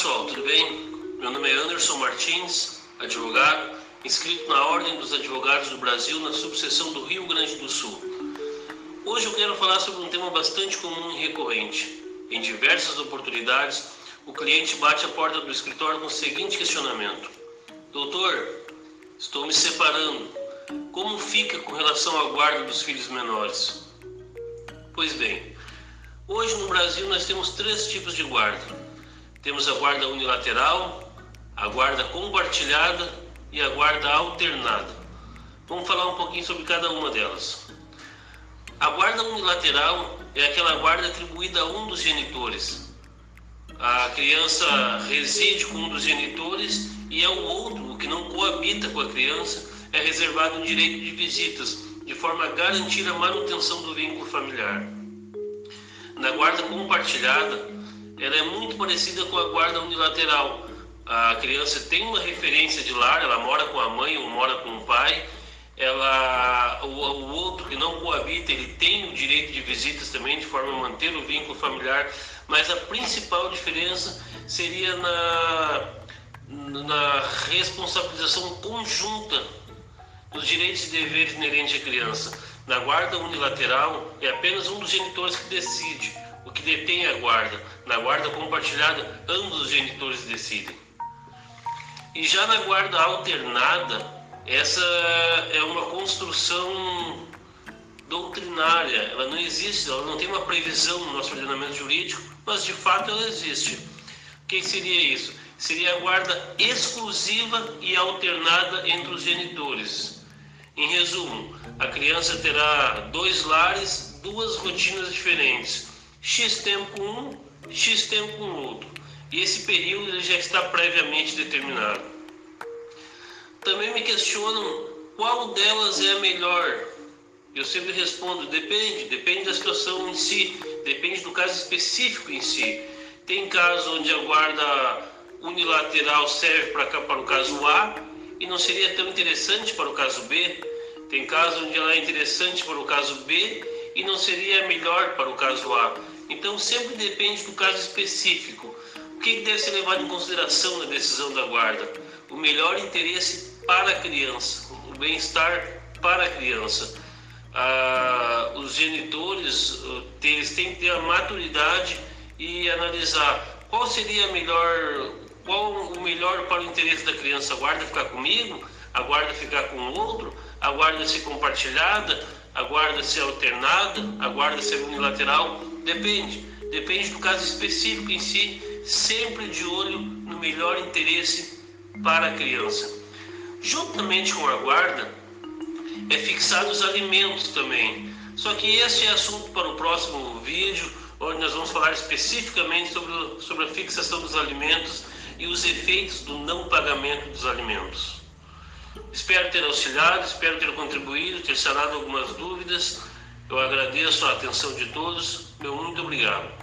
pessoal, tudo bem? Meu nome é Anderson Martins, advogado, inscrito na Ordem dos Advogados do Brasil na subseção do Rio Grande do Sul. Hoje eu quero falar sobre um tema bastante comum e recorrente. Em diversas oportunidades, o cliente bate a porta do escritório com o seguinte questionamento: Doutor, estou me separando. Como fica com relação à guarda dos filhos menores? Pois bem, hoje no Brasil nós temos três tipos de guarda temos a guarda unilateral, a guarda compartilhada e a guarda alternada. Vamos falar um pouquinho sobre cada uma delas. A guarda unilateral é aquela guarda atribuída a um dos genitores. A criança reside com um dos genitores e ao outro, o que não coabita com a criança, é reservado o direito de visitas, de forma a garantir a manutenção do vínculo familiar. Na guarda compartilhada, ela é muito parecida com a guarda unilateral. A criança tem uma referência de lar, ela mora com a mãe ou mora com o pai. Ela, o, o outro que não coabita, ele tem o direito de visitas também, de forma a manter o vínculo familiar. Mas a principal diferença seria na, na responsabilização conjunta dos direitos e deveres inerentes à criança. Na guarda unilateral, é apenas um dos genitores que decide o que detém a guarda. Na guarda compartilhada, ambos os genitores decidem. E já na guarda alternada, essa é uma construção doutrinária, ela não existe, ela não tem uma previsão no nosso ordenamento jurídico, mas de fato ela existe. O que seria isso? Seria a guarda exclusiva e alternada entre os genitores. Em resumo, a criança terá dois lares, duas rotinas diferentes X tempo um, X tempo com outro. E esse período já está previamente determinado. Também me questionam qual delas é a melhor. Eu sempre respondo: depende, depende da situação em si, depende do caso específico em si. Tem casos onde a guarda unilateral serve para, para o caso A e não seria tão interessante para o caso B. Tem casos onde ela é interessante para o caso B e não seria melhor para o caso A. Então sempre depende do caso específico. O que deve ser levado em consideração na decisão da guarda? O melhor interesse para a criança, o bem-estar para a criança. Ah, os genitores eles têm que ter a maturidade e analisar qual seria melhor, qual o melhor para o interesse da criança. A guarda ficar comigo, a guarda ficar com o outro, a guarda ser compartilhada, a guarda ser alternada, a guarda ser unilateral, depende. Depende do caso específico em si, sempre de olho no melhor interesse para a criança. Juntamente com a guarda, é fixado os alimentos também. Só que esse é assunto para o próximo vídeo, onde nós vamos falar especificamente sobre, sobre a fixação dos alimentos e os efeitos do não pagamento dos alimentos. Espero ter auxiliado, espero ter contribuído, ter sanado algumas dúvidas. Eu agradeço a atenção de todos. Meu muito obrigado.